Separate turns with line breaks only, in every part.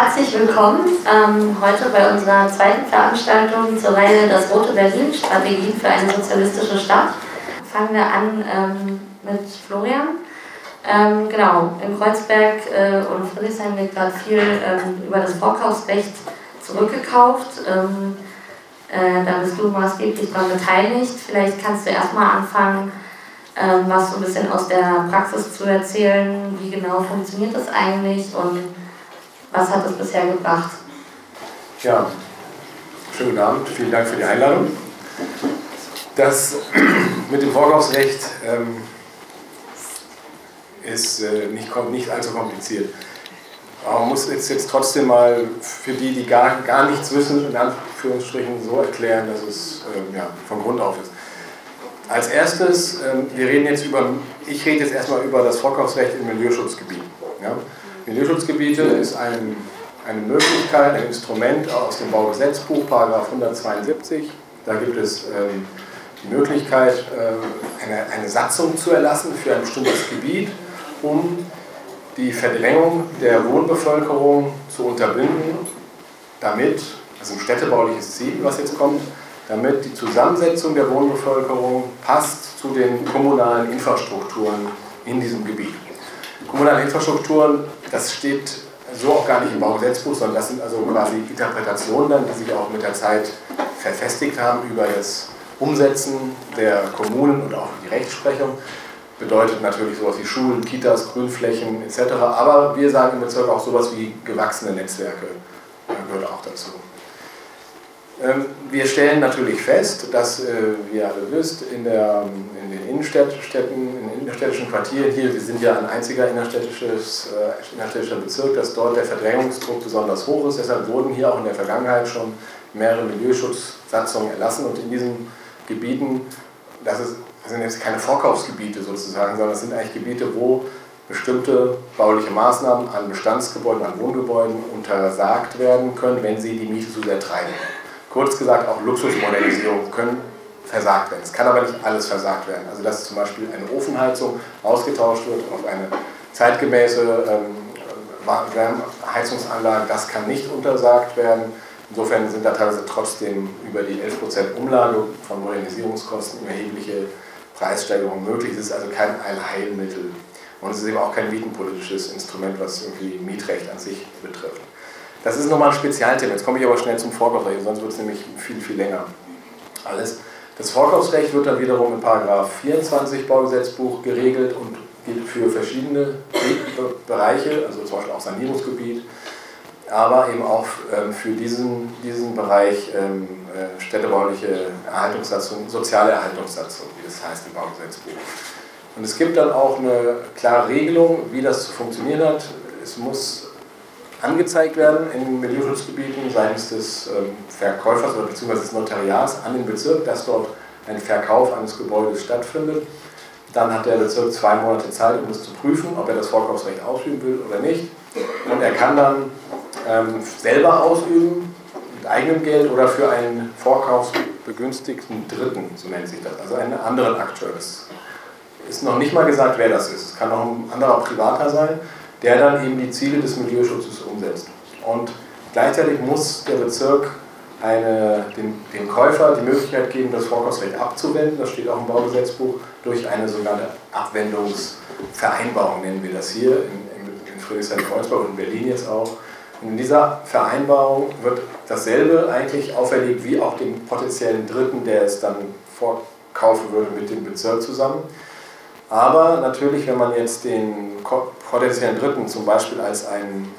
Herzlich willkommen ähm, heute bei unserer zweiten Veranstaltung zur Reihe Das Rote Berlin Strategien für eine sozialistische Stadt. Fangen wir an ähm, mit Florian. Ähm, genau, in Kreuzberg äh, und Friedrichshain wird gerade viel ähm, über das Vorkaufsrecht zurückgekauft. Ähm, äh, da bist du maßgeblich daran beteiligt. Vielleicht kannst du erstmal anfangen, ähm, was so ein bisschen aus der Praxis zu erzählen. Wie genau funktioniert das eigentlich und was hat es bisher gebracht?
Ja, schönen guten Abend, vielen Dank für die Einladung. Das mit dem Vorkaufsrecht ähm, ist äh, nicht, nicht allzu kompliziert. Aber man muss jetzt, jetzt trotzdem mal für die, die gar, gar nichts wissen, in Anführungsstrichen so erklären, dass es äh, ja, von Grund auf ist. Als erstes, äh, wir reden jetzt über, ich rede jetzt erstmal über das Vorkaufsrecht im Milieuschutzgebiet. Ja? Milieuschutzgebiete ist ein, eine Möglichkeit, ein Instrument aus dem Baugesetzbuch, Paragraph 172. Da gibt es ähm, die Möglichkeit, äh, eine, eine Satzung zu erlassen für ein bestimmtes Gebiet, um die Verdrängung der Wohnbevölkerung zu unterbinden, damit, also ein städtebauliches Ziel, was jetzt kommt, damit die Zusammensetzung der Wohnbevölkerung passt zu den kommunalen Infrastrukturen in diesem Gebiet. Kommunale Infrastrukturen, das steht so auch gar nicht im Baugesetzbuch, sondern das sind also quasi Interpretationen, dann, die sich auch mit der Zeit verfestigt haben über das Umsetzen der Kommunen und auch die Rechtsprechung. Bedeutet natürlich sowas wie Schulen, Kitas, Grünflächen etc. Aber wir sagen im Bezirk auch sowas wie gewachsene Netzwerke gehört auch dazu. Ähm, wir stellen natürlich fest, dass, äh, wie ihr alle wisst, in, der, in den Innenstädten, in innerstädtischen Quartieren hier, wir sind ja ein einziger innerstädtisches, äh, innerstädtischer Bezirk, dass dort der Verdrängungsdruck besonders hoch ist. Deshalb wurden hier auch in der Vergangenheit schon mehrere Milieuschutzsatzungen erlassen. Und in diesen Gebieten, das, ist, das sind jetzt keine Vorkaufsgebiete sozusagen, sondern das sind eigentlich Gebiete, wo bestimmte bauliche Maßnahmen an Bestandsgebäuden, an Wohngebäuden untersagt werden können, wenn sie die Miete zu sehr treiben. Kurz gesagt auch Luxusmodernisierung können versagt werden. Es kann aber nicht alles versagt werden. Also dass zum Beispiel eine Ofenheizung ausgetauscht wird auf eine zeitgemäße ähm, Heizungsanlage, das kann nicht untersagt werden. Insofern sind da teilweise trotzdem über die 11% Umlage von Modernisierungskosten erhebliche Preissteigerungen möglich. Es ist also kein Allheilmittel. Und es ist eben auch kein mietenpolitisches Instrument, was irgendwie Mietrecht an sich betrifft. Das ist nochmal ein Spezialthema. Jetzt komme ich aber schnell zum Vorkaufsrecht, sonst wird es nämlich viel, viel länger. Alles. Das Vorkaufsrecht wird dann wiederum in Paragraph 24 Baugesetzbuch geregelt und gilt für verschiedene Bereiche, also zum Beispiel auch Sanierungsgebiet, aber eben auch ähm, für diesen, diesen Bereich ähm, äh, städtebauliche Erhaltungssatzung, soziale Erhaltungssatzung, wie das heißt im Baugesetzbuch. Und es gibt dann auch eine klare Regelung, wie das zu funktionieren hat. Es muss angezeigt werden in Milieuschutzgebieten seitens des ähm, Verkäufers oder beziehungsweise des Notariats an den Bezirk, dass dort ein Verkauf eines Gebäudes stattfindet. Dann hat der Bezirk zwei Monate Zeit, um es zu prüfen, ob er das Vorkaufsrecht ausüben will oder nicht. Und er kann dann ähm, selber ausüben, mit eigenem Geld oder für einen vorkaufsbegünstigten Dritten, so nennt sich das, also einen anderen Akteur. Es ist noch nicht mal gesagt, wer das ist. Es kann auch ein anderer Privater sein der dann eben die Ziele des Milieuschutzes umsetzt. Und gleichzeitig muss der Bezirk eine, dem, dem Käufer die Möglichkeit geben, das Vorkaufsrecht abzuwenden, das steht auch im Baugesetzbuch, durch eine sogenannte Abwendungsvereinbarung, nennen wir das hier, in, in, in Friedrichshain-Kreuzberg und in Berlin jetzt auch. Und in dieser Vereinbarung wird dasselbe eigentlich auferlegt wie auch dem potenziellen Dritten, der es dann vorkaufen würde mit dem Bezirk zusammen. Aber natürlich, wenn man jetzt den potenziellen Dritten zum Beispiel als ein,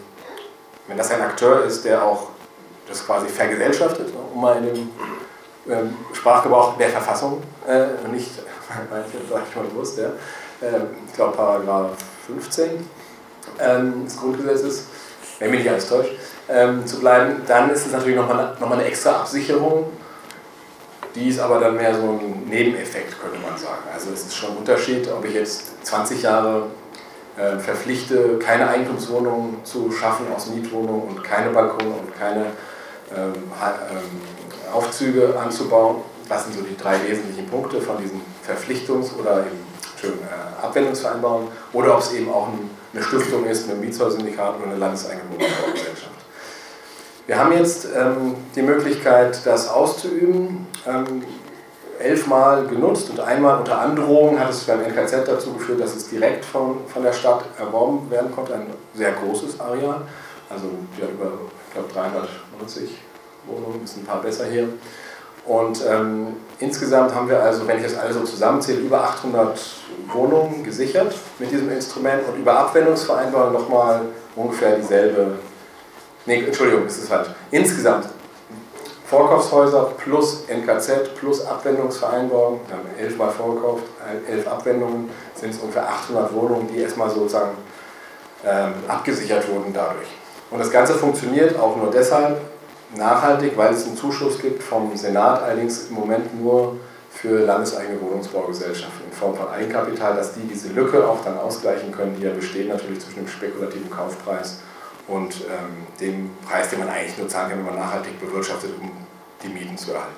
wenn das ein Akteur ist, der auch das quasi vergesellschaftet, ne, um mal in dem ähm, Sprachgebrauch der Verfassung, äh, nicht, sag ich mal bewusst, ja, äh, ich glaube Paragraph 15 ähm, des Grundgesetzes, wenn mich nicht alles täuscht, ähm, zu bleiben, dann ist es natürlich nochmal noch mal eine extra Absicherung die ist aber dann mehr so ein Nebeneffekt, könnte man sagen. Also es ist schon ein Unterschied, ob ich jetzt 20 Jahre verpflichte, keine Eigentumswohnungen zu schaffen aus Mietwohnungen und keine Balkone und keine ähm, ähm, Aufzüge anzubauen. Das sind so die drei wesentlichen Punkte von diesen Verpflichtungs- oder eben äh, Abwendungsvereinbarungen. Oder ob es eben auch ein, eine Stiftung ist, ein Mietshäuser-Syndikat oder eine landeseigene Wohnungsbaugesellschaft. Wir haben jetzt ähm, die Möglichkeit, das auszuüben. Ähm, elfmal genutzt und einmal unter Androhung hat es beim NKZ dazu geführt, dass es direkt von, von der Stadt erworben werden konnte. Ein sehr großes Areal, also ja, über ich glaube 390 Wohnungen, ist ein paar besser hier. Und ähm, insgesamt haben wir also, wenn ich das alles so zusammenzähle, über 800 Wohnungen gesichert mit diesem Instrument und über Abwendungsvereinbarungen nochmal ungefähr dieselbe. Nee, Entschuldigung, ist falsch. Insgesamt Vorkaufshäuser plus NKZ plus Abwendungsvereinbarung, wir haben elfmal vorgekauft, elf Abwendungen, sind es ungefähr 800 Wohnungen, die erstmal sozusagen ähm, abgesichert wurden dadurch. Und das Ganze funktioniert auch nur deshalb nachhaltig, weil es einen Zuschuss gibt vom Senat, allerdings im Moment nur für landeseigene Wohnungsbaugesellschaften in Form von Eigenkapital, dass die diese Lücke auch dann ausgleichen können, die ja besteht natürlich zwischen dem spekulativen Kaufpreis und ähm, dem Preis, den man eigentlich nur zahlen kann, wenn man nachhaltig bewirtschaftet, um die Mieten zu erhalten.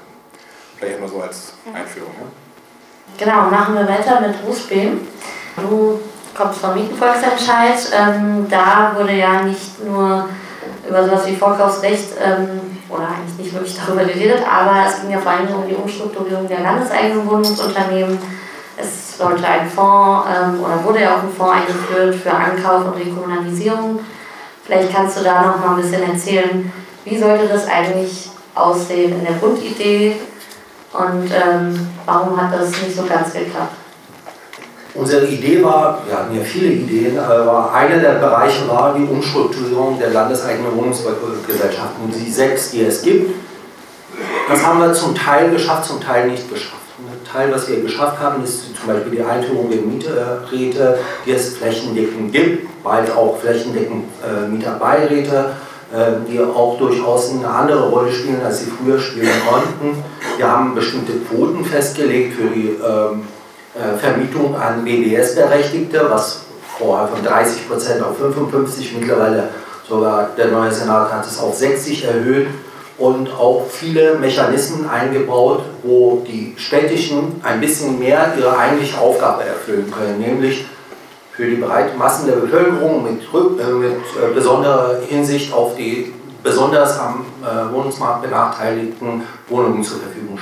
Vielleicht nur so als Einführung. Ja?
Genau, machen wir weiter mit Rufbeam. Du kommst vom Mietenvolksentscheid. Ähm, da wurde ja nicht nur über sowas wie Vorkaufsrecht ähm, oder eigentlich nicht wirklich darüber geredet, aber es ging ja vor allem um die Umstrukturierung der landeseigenen Wohnungsunternehmen. Es sollte ein Fonds ähm, oder wurde ja auch ein Fonds eingeführt für Ankauf und Rekommunalisierung. Vielleicht kannst du da noch mal ein bisschen erzählen, wie sollte das eigentlich aussehen in der Grundidee und ähm, warum hat das nicht so ganz geklappt?
Unsere Idee war, wir hatten ja viele Ideen, aber einer der Bereiche war die Umstrukturierung der landeseigenen Wohnungsgesellschaften. Die sechs, die es gibt, das haben wir zum Teil geschafft, zum Teil nicht geschafft. Teil, was wir geschafft haben, ist zum Beispiel die Einführung der Mieterräte, die es flächendeckend gibt, bald auch flächendeckend äh, Mieterbeiräte, äh, die auch durchaus eine andere Rolle spielen, als sie früher spielen konnten. Wir haben bestimmte Quoten festgelegt für die ähm, äh, Vermietung an BBS-Berechtigte, was vorher von 30% auf 55, mittlerweile sogar der neue Senat hat es auf 60 erhöht und auch viele Mechanismen eingebaut, wo die städtischen ein bisschen mehr ihre eigentliche Aufgabe erfüllen können, nämlich für die breite Massen der Bevölkerung mit, äh, mit äh, besonderer Hinsicht auf die besonders am äh, Wohnungsmarkt benachteiligten Wohnungen zur Verfügung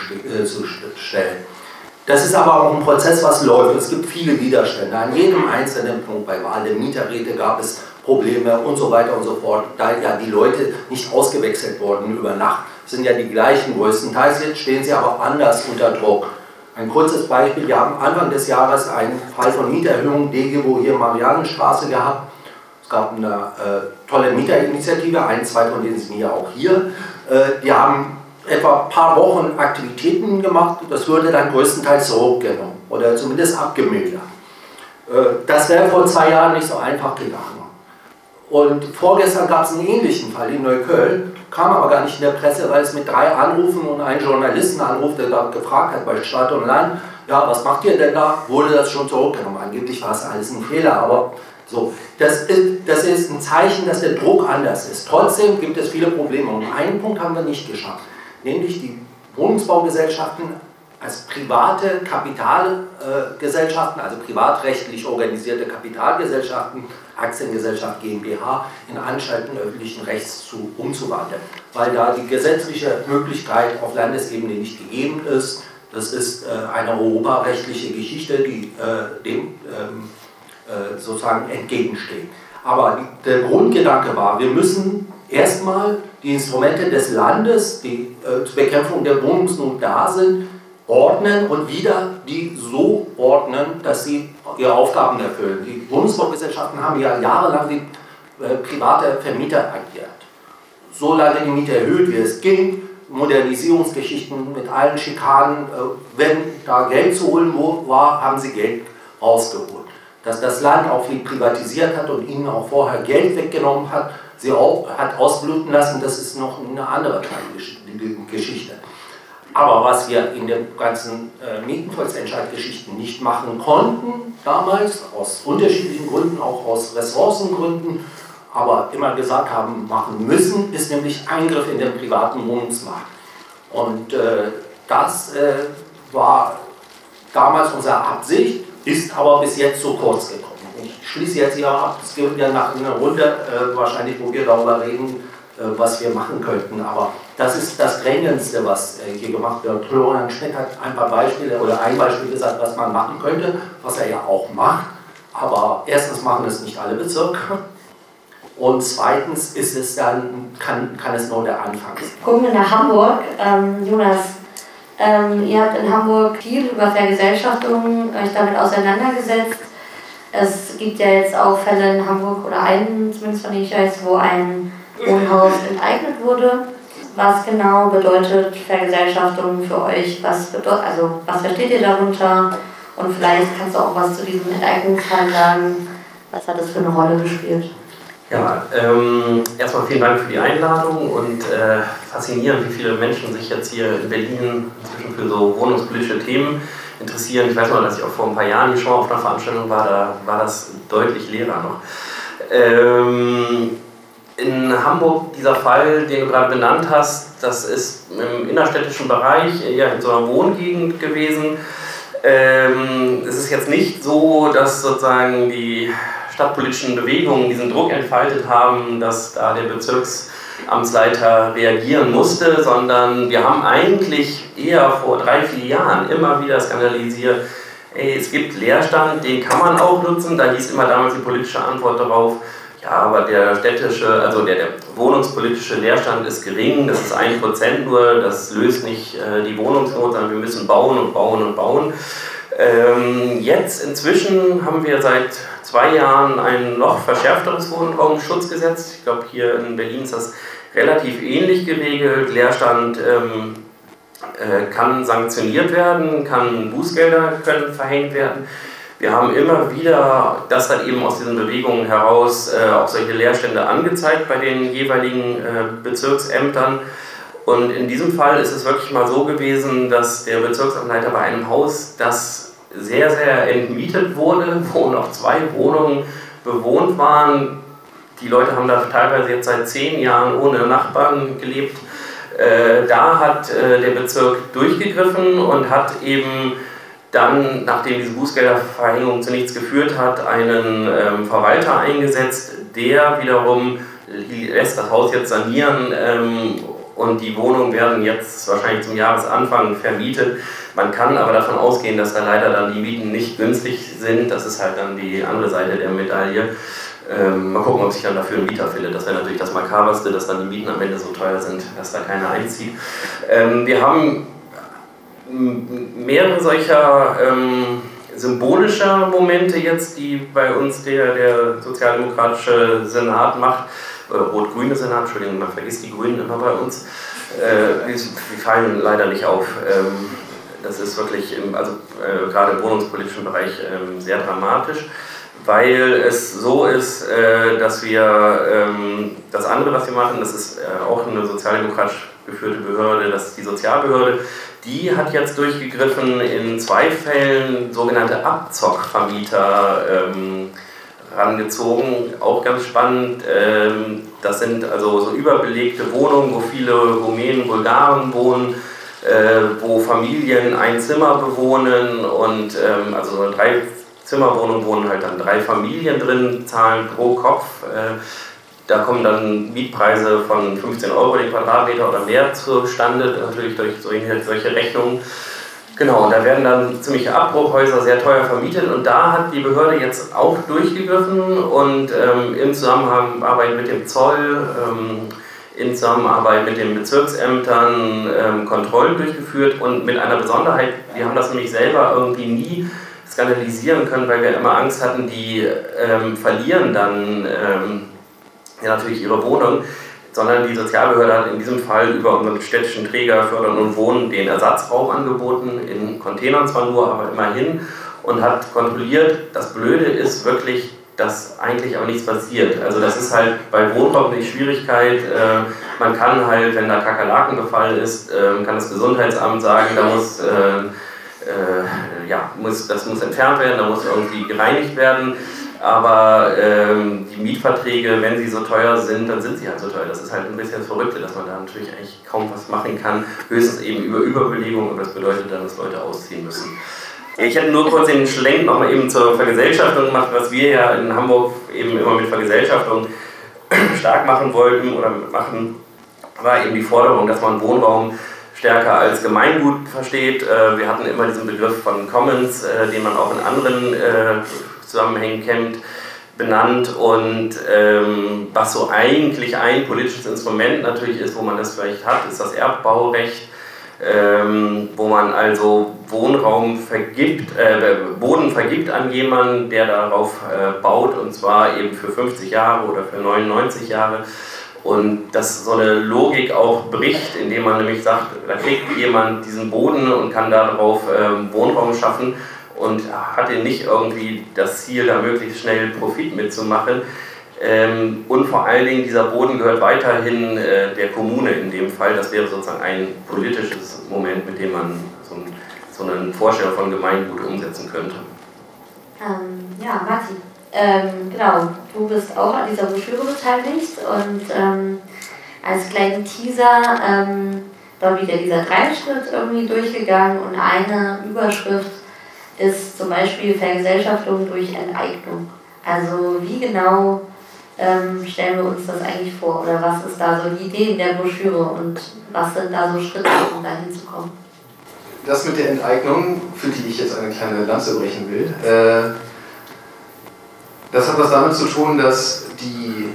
zu stellen. Das ist aber auch ein Prozess, was läuft. Es gibt viele Widerstände. An jedem einzelnen Punkt bei Wahl der Mieterräte gab es Probleme und so weiter und so fort. Da ja die Leute nicht ausgewechselt wurden über Nacht, sind ja die gleichen größtenteils. Jetzt stehen sie aber anders unter Druck. Ein kurzes Beispiel, wir haben Anfang des Jahres einen Fall von Mieterhöhung DGWO hier Marianenstraße gehabt. Es gab eine äh, tolle Mieterinitiative, ein, zwei von denen sind ja auch hier. Äh, die haben etwa ein paar Wochen Aktivitäten gemacht. Das wurde dann größtenteils zurückgenommen oder zumindest abgemildert. Äh, das wäre vor zwei Jahren nicht so einfach gegangen. Und vorgestern gab es einen ähnlichen Fall in Neukölln, kam aber gar nicht in der Presse, weil es mit drei Anrufen und einem Journalisten anruft, der da gefragt hat bei Stadt und Land, ja, was macht ihr denn da? Wurde das schon zurückgenommen? Angeblich war es alles ein Fehler, aber so, das ist, das ist ein Zeichen, dass der Druck anders ist. Trotzdem gibt es viele Probleme und einen Punkt haben wir nicht geschafft nämlich die Wohnungsbaugesellschaften als private Kapitalgesellschaften, also privatrechtlich organisierte Kapitalgesellschaften, Aktiengesellschaft GmbH, in Anstalten öffentlichen Rechts zu, umzuwandeln, weil da die gesetzliche Möglichkeit auf Landesebene nicht gegeben ist. Das ist äh, eine europarechtliche Geschichte, die äh, dem ähm, äh, sozusagen entgegensteht. Aber die, der Grundgedanke war, wir müssen erstmal die Instrumente des Landes, die äh, zur Bekämpfung der Wohnungsnot da sind, ordnen und wieder die so ordnen, dass sie ihre Aufgaben erfüllen. Die Wohnungsbaugesellschaften haben ja jahrelang wie äh, private Vermieter agiert. So lange die Miete erhöht, wie es ging, Modernisierungsgeschichten mit allen Schikanen, äh, wenn da Geld zu holen war, haben sie Geld rausgeholt. Dass das Land auch viel privatisiert hat und ihnen auch vorher Geld weggenommen hat, sie auch hat ausbluten lassen, das ist noch eine andere Geschichte. Aber was wir in den ganzen äh, Mietenvolksentscheidgeschichten nicht machen konnten, damals, aus unterschiedlichen Gründen, auch aus Ressourcengründen, aber immer gesagt haben, machen müssen, ist nämlich Eingriff in den privaten Wohnungsmarkt. Und äh, das äh, war damals unsere Absicht, ist aber bis jetzt zu kurz gekommen. Ich schließe jetzt hier ab, es gibt ja nach einer Runde, äh, wahrscheinlich, wo wir darüber reden, was wir machen könnten. Aber das ist das Drängendste, was hier gemacht wird. Florian Schmidt hat ein paar Beispiele oder ein Beispiel gesagt, was man machen könnte, was er ja auch macht. Aber erstens machen es nicht alle Bezirke. Und zweitens ist es dann, kann, kann es nur der Anfang sein.
Gucken wir nach Hamburg. Ähm, Jonas, ähm, ihr habt in Hamburg viel über Vergesellschaftung euch damit auseinandergesetzt. Es gibt ja jetzt auch Fälle in Hamburg oder einen, zumindest von denen ich weiß, wo ein Wohnhaus enteignet wurde. Was genau bedeutet Vergesellschaftung für euch? Was bedeutet, also was versteht ihr darunter? Und vielleicht kannst du auch was zu diesem Enteignungsfall sagen. Was hat das für eine Rolle gespielt?
Ja, ähm, erstmal vielen Dank für die Einladung und äh, faszinierend, wie viele Menschen sich jetzt hier in Berlin inzwischen für so wohnungspolitische Themen interessieren. Ich weiß noch, dass ich auch vor ein paar Jahren hier schon auf einer Veranstaltung war, da war das deutlich leerer noch. Ähm, in Hamburg, dieser Fall, den du gerade benannt hast, das ist im innerstädtischen Bereich, eher in so einer Wohngegend gewesen. Ähm, es ist jetzt nicht so, dass sozusagen die stadtpolitischen Bewegungen diesen Druck entfaltet haben, dass da der Bezirksamtsleiter reagieren musste, sondern wir haben eigentlich eher vor drei, vier Jahren immer wieder skandalisiert, ey, es gibt Leerstand, den kann man auch nutzen, da hieß immer damals die politische Antwort darauf, ja, aber der städtische, also der, der wohnungspolitische Leerstand ist gering, das ist ein Prozent nur, das löst nicht äh, die Wohnungsnot, sondern wir müssen bauen und bauen und bauen. Ähm, jetzt inzwischen haben wir seit zwei Jahren ein noch verschärfteres Wohnraumschutzgesetz. Ich glaube, hier in Berlin ist das relativ ähnlich geregelt. Leerstand ähm, äh, kann sanktioniert werden, kann Bußgelder können verhängt werden. Wir haben immer wieder das dann eben aus diesen Bewegungen heraus äh, auch solche Leerstände angezeigt bei den jeweiligen äh, Bezirksämtern. Und in diesem Fall ist es wirklich mal so gewesen, dass der Bezirksamtleiter bei einem Haus, das sehr, sehr entmietet wurde, wo noch zwei Wohnungen bewohnt waren. Die Leute haben da teilweise jetzt seit zehn Jahren ohne Nachbarn gelebt. Äh, da hat äh, der Bezirk durchgegriffen und hat eben dann, nachdem diese Bußgelderverhängung zu nichts geführt hat, einen ähm, Verwalter eingesetzt, der wiederum lässt das Haus jetzt sanieren ähm, und die Wohnungen werden jetzt wahrscheinlich zum Jahresanfang vermietet. Man kann aber davon ausgehen, dass da leider dann die Mieten nicht günstig sind. Das ist halt dann die andere Seite der Medaille. Ähm, mal gucken, ob sich dann dafür ein Mieter findet. Das wäre natürlich das Makaberste, dass dann die Mieten am Ende so teuer sind, dass da keiner einzieht. Ähm, wir haben mehrere solcher ähm, symbolischer Momente jetzt, die bei uns der, der sozialdemokratische Senat macht. Äh, Rot-Grüne Senat, Entschuldigung, man vergisst die Grünen immer bei uns. Äh, die, fallen leider nicht auf. Ähm, das ist wirklich, im, also äh, gerade im wohnungspolitischen Bereich äh, sehr dramatisch, weil es so ist, äh, dass wir ähm, das andere, was wir machen, das ist äh, auch eine sozialdemokratisch geführte Behörde, das ist die Sozialbehörde, die hat jetzt durchgegriffen in zwei Fällen sogenannte Abzockvermieter ähm, rangezogen. Auch ganz spannend, ähm, das sind also so überbelegte Wohnungen, wo viele Rumänen, Bulgaren wohnen äh, wo Familien ein Zimmer bewohnen und ähm, also so eine Drei-Zimmer-Wohnung wohnen halt dann drei Familien drin, zahlen pro Kopf. Äh, da kommen dann Mietpreise von 15 Euro den Quadratmeter oder mehr zustande, natürlich durch solche, Rechnungen. Genau, und da werden dann ziemliche Abbruchhäuser sehr teuer vermietet und da hat die Behörde jetzt auch durchgegriffen und ähm, im Zusammenarbeit mit dem Zoll ähm, in Zusammenarbeit mit den Bezirksämtern ähm, Kontrollen durchgeführt und mit einer Besonderheit, wir haben das nämlich selber irgendwie nie skandalisieren können, weil wir immer Angst hatten, die ähm, verlieren dann ähm, ja, natürlich ihre Wohnung, sondern die Sozialbehörde hat in diesem Fall über unseren städtischen Träger Fördern und Wohnen den Ersatzraum angeboten, in Containern zwar nur, aber immerhin, und hat kontrolliert, das Blöde ist wirklich, dass eigentlich aber nichts passiert. Also das ist halt bei Wohnraum die Schwierigkeit. Äh, man kann halt, wenn da Kakerlakenbefall ist, äh, kann das Gesundheitsamt sagen, da muss, äh, ja, muss, das muss entfernt werden, da muss irgendwie gereinigt werden. Aber ähm, die Mietverträge, wenn sie so teuer sind, dann sind sie halt so teuer. Das ist halt ein bisschen Verrückte, dass man da natürlich eigentlich kaum was machen kann. Höchstens eben über Überbelegung und das bedeutet dann, dass Leute ausziehen müssen. Ich hätte nur kurz den Schlenk nochmal eben zur Vergesellschaftung gemacht, was wir ja in Hamburg eben immer mit Vergesellschaftung stark machen wollten oder machen, war eben die Forderung, dass man Wohnraum stärker als Gemeingut versteht. Äh, wir hatten immer diesen Begriff von Commons, äh, den man auch in anderen äh, Zusammenhängen kennt, benannt und ähm, was so eigentlich ein politisches Instrument natürlich ist, wo man das vielleicht hat, ist das Erbbaurecht, ähm, wo man also Wohnraum vergibt, äh, Boden vergibt an jemanden, der darauf baut und zwar eben für 50 Jahre oder für 99 Jahre und dass so eine Logik auch bricht, indem man nämlich sagt, da kriegt jemand diesen Boden und kann darauf ähm, Wohnraum schaffen und hatte nicht irgendwie das Ziel, da möglichst schnell Profit mitzumachen. Ähm, und vor allen Dingen, dieser Boden gehört weiterhin äh, der Kommune in dem Fall. Das wäre sozusagen ein politisches Moment, mit dem man so, ein, so eine Vorstellung von Gemeingut umsetzen könnte.
Ähm, ja, Martin. Ähm, genau, du bist auch an dieser Broschüre beteiligt und ähm, als kleinen Teaser ähm, dort wieder dieser Dreischritt irgendwie durchgegangen und eine Überschrift ist zum Beispiel Vergesellschaftung durch Enteignung. Also wie genau ähm, stellen wir uns das eigentlich vor oder was ist da so die Idee in der Broschüre und was sind da so Schritte, um da hinzukommen?
Das mit der Enteignung, für die ich jetzt eine kleine Lanze brechen will, äh, das hat was damit zu tun, dass die,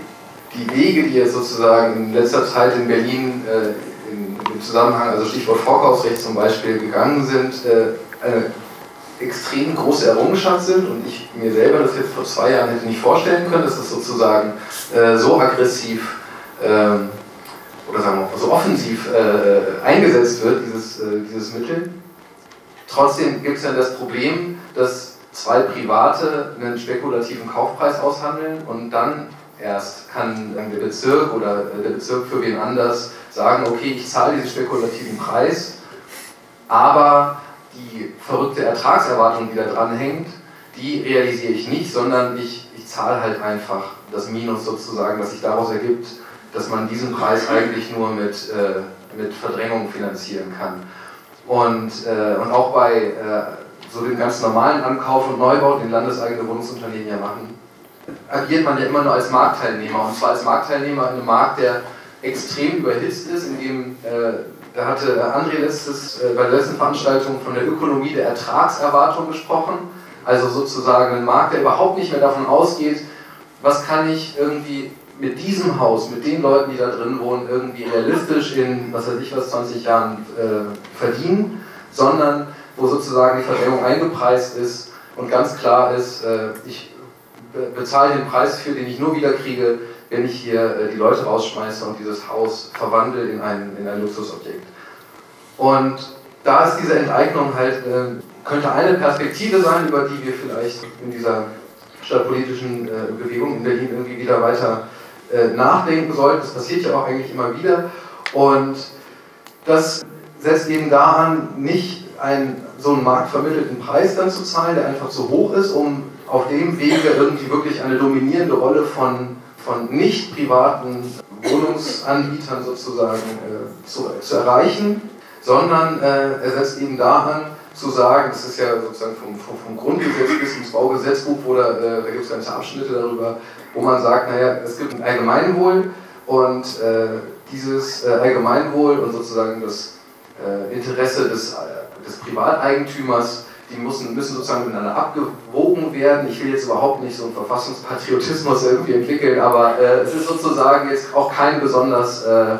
die Wege, die jetzt sozusagen in letzter Zeit in Berlin äh, in, im Zusammenhang, also Stichwort Vorkaufsrecht zum Beispiel, gegangen sind, äh, eine extrem große Errungenschaft sind und ich mir selber das jetzt vor zwei Jahren hätte nicht vorstellen können, dass das sozusagen äh, so aggressiv ähm, oder sagen wir mal, so offensiv äh, eingesetzt wird, dieses, äh, dieses Mittel. Trotzdem gibt es ja das Problem, dass zwei Private einen spekulativen Kaufpreis aushandeln und dann erst kann der Bezirk oder der Bezirk für wen anders sagen, okay, ich zahle diesen spekulativen Preis, aber die verrückte Ertragserwartung, die da dran hängt, die realisiere ich nicht, sondern ich, ich zahle halt einfach das Minus sozusagen, das sich daraus ergibt, dass man diesen Preis eigentlich nur mit, äh, mit Verdrängung finanzieren kann. Und, äh, und auch bei äh, so den ganz normalen Ankauf und Neubau, den landeseigene Wohnungsunternehmen ja machen, agiert man ja immer nur als Marktteilnehmer. Und zwar als Marktteilnehmer in einem Markt, der extrem überhitzt ist, in dem, äh, da hatte André letztes, äh, bei der letzten Veranstaltung von der Ökonomie der Ertragserwartung gesprochen. Also sozusagen ein Markt, der überhaupt nicht mehr davon ausgeht, was kann ich irgendwie mit diesem Haus, mit den Leuten, die da drin wohnen, irgendwie realistisch in, was weiß ich was, 20 Jahren äh, verdienen, sondern wo sozusagen die Verdrängung eingepreist ist und ganz klar ist, äh, ich bezahle den Preis für, den ich nur wieder kriege, wenn ich hier äh, die Leute rausschmeiße und dieses Haus verwandle in ein, in ein Luxusobjekt. Und da ist diese Enteignung halt, äh, könnte eine Perspektive sein, über die wir vielleicht in dieser stadtpolitischen Bewegung in Berlin irgendwie wieder weiter nachdenken sollten. Das passiert ja auch eigentlich immer wieder. Und das setzt eben daran, nicht einen so einen marktvermittelten Preis dann zu zahlen, der einfach zu hoch ist, um auf dem Wege irgendwie wirklich eine dominierende Rolle von, von nicht privaten Wohnungsanbietern sozusagen äh, zu, zu erreichen, sondern äh, er setzt eben daran, zu sagen, das ist ja sozusagen vom, vom, vom Grundgesetz bis ins Baugesetzbuch, wo da, äh, da gibt es ganze Abschnitte darüber, wo man sagt, naja, es gibt ein Allgemeinwohl und äh, dieses äh, Allgemeinwohl und sozusagen das äh, Interesse des des Privateigentümers, die müssen, müssen sozusagen miteinander abgewogen werden. Ich will jetzt überhaupt nicht so einen Verfassungspatriotismus irgendwie entwickeln, aber äh, es ist sozusagen jetzt auch kein besonders äh,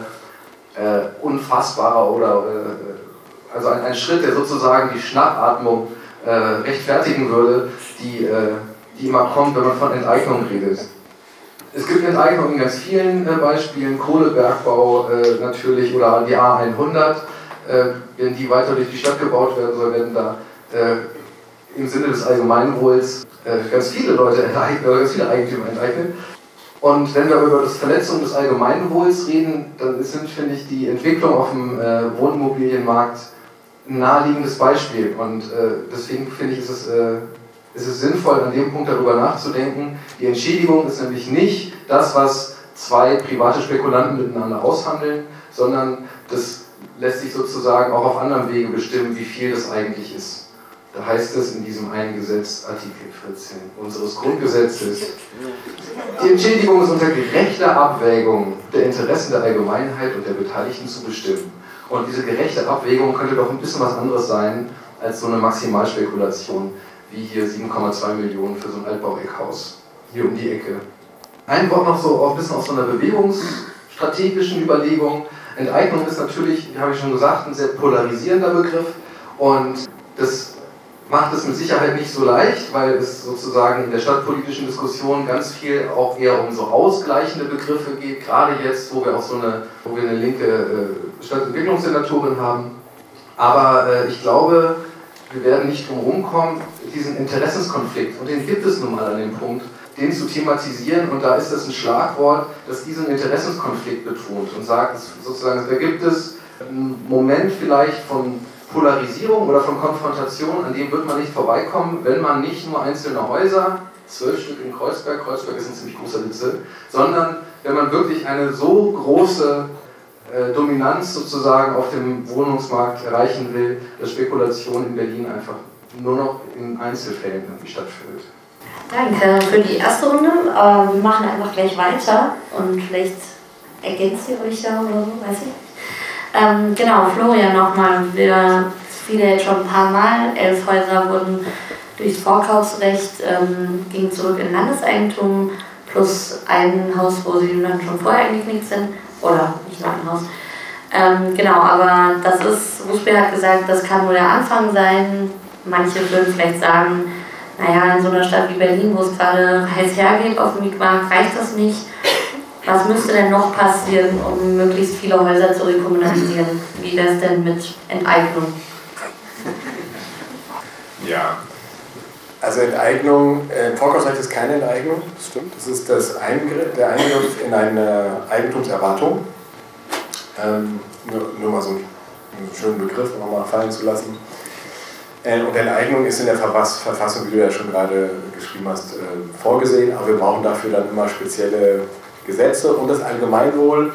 äh, unfassbarer oder äh, also ein, ein, Schritt, der sozusagen die Schnappatmung äh, rechtfertigen würde, die, äh, die immer kommt, wenn man von Enteignung redet. Es gibt Enteignung in ganz vielen Beispielen, Kohlebergbau natürlich oder die A100 äh, wenn die weiter durch die Stadt gebaut werden soll, werden da äh, im Sinne des Allgemeinwohls äh, ganz viele Leute enteignen, oder ganz viele Eigentümer enteignen. Und wenn wir über das Verletzung des Allgemeinwohls reden, dann sind, finde ich, die Entwicklung auf dem äh, Wohnimmobilienmarkt ein naheliegendes Beispiel. Und äh, deswegen finde ich, ist es, äh, ist es sinnvoll, an dem Punkt darüber nachzudenken. Die Entschädigung ist nämlich nicht das, was zwei private Spekulanten miteinander aushandeln, sondern das lässt sich sozusagen auch auf anderem Wege bestimmen, wie viel das eigentlich ist. Da heißt es in diesem einen Gesetz, Artikel 14 unseres Grundgesetzes, die Entschädigung ist unter gerechter Abwägung der Interessen der Allgemeinheit und der Beteiligten zu bestimmen. Und diese gerechte Abwägung könnte doch ein bisschen was anderes sein als so eine Maximalspekulation, wie hier 7,2 Millionen für so ein Altbau-Eckhaus hier um die Ecke. Ein Wort noch so auch ein bisschen aus so einer bewegungsstrategischen Überlegung. Enteignung ist natürlich, habe ich schon gesagt, ein sehr polarisierender Begriff und das macht es mit Sicherheit nicht so leicht, weil es sozusagen in der stadtpolitischen Diskussion ganz viel auch eher um so ausgleichende Begriffe geht, gerade jetzt, wo wir auch so eine, wo wir eine linke äh, Stadtentwicklungssenatorin haben. Aber äh, ich glaube, wir werden nicht drum herum kommen, diesen Interessenskonflikt, und den gibt es nun mal an dem Punkt, den zu thematisieren. Und da ist das ein Schlagwort, das diesen Interessenskonflikt betont und sagt, sozusagen, da gibt es einen Moment vielleicht von Polarisierung oder von Konfrontation, an dem wird man nicht vorbeikommen, wenn man nicht nur einzelne Häuser, zwölf Stück in Kreuzberg, Kreuzberg ist ein ziemlich großer Witze, sondern wenn man wirklich eine so große äh, Dominanz sozusagen auf dem Wohnungsmarkt erreichen will, dass Spekulation in Berlin einfach nur noch in Einzelfällen irgendwie stattfindet.
Danke für die erste Runde. Äh, wir machen einfach gleich weiter und vielleicht ergänzt ihr euch ja oder so, weiß ich. Ähm, genau, Florian nochmal. Wir viele jetzt schon ein paar Mal. Elf Häuser wurden durchs Vorkaufsrecht ähm, gingen zurück in Landeseigentum, plus ein Haus, wo sie dann schon vorher eingeknickt sind. Oder nicht nur ein Haus. Ähm, genau, aber das ist, Ruspe hat gesagt, das kann nur der Anfang sein. Manche würden vielleicht sagen, naja, in so einer Stadt wie Berlin, wo es gerade heiß hergeht auf dem Mietmarkt, reicht das nicht. Was müsste denn noch passieren, um möglichst viele Häuser zu rekommunalisieren? Wie wäre es denn mit Enteignung?
Ja, also Enteignung, äh, Vorkaufsrecht ist keine Enteignung, das stimmt. Das ist das Eingriff, der Eingriff in eine Eigentumserwartung. Ähm, nur, nur, mal so einen, einen schönen Begriff nochmal fallen zu lassen. Äh, und Enteignung ist in der Verfassung, wie du ja schon gerade geschrieben hast, äh, vorgesehen, aber wir brauchen dafür dann immer spezielle Gesetze und das Allgemeinwohl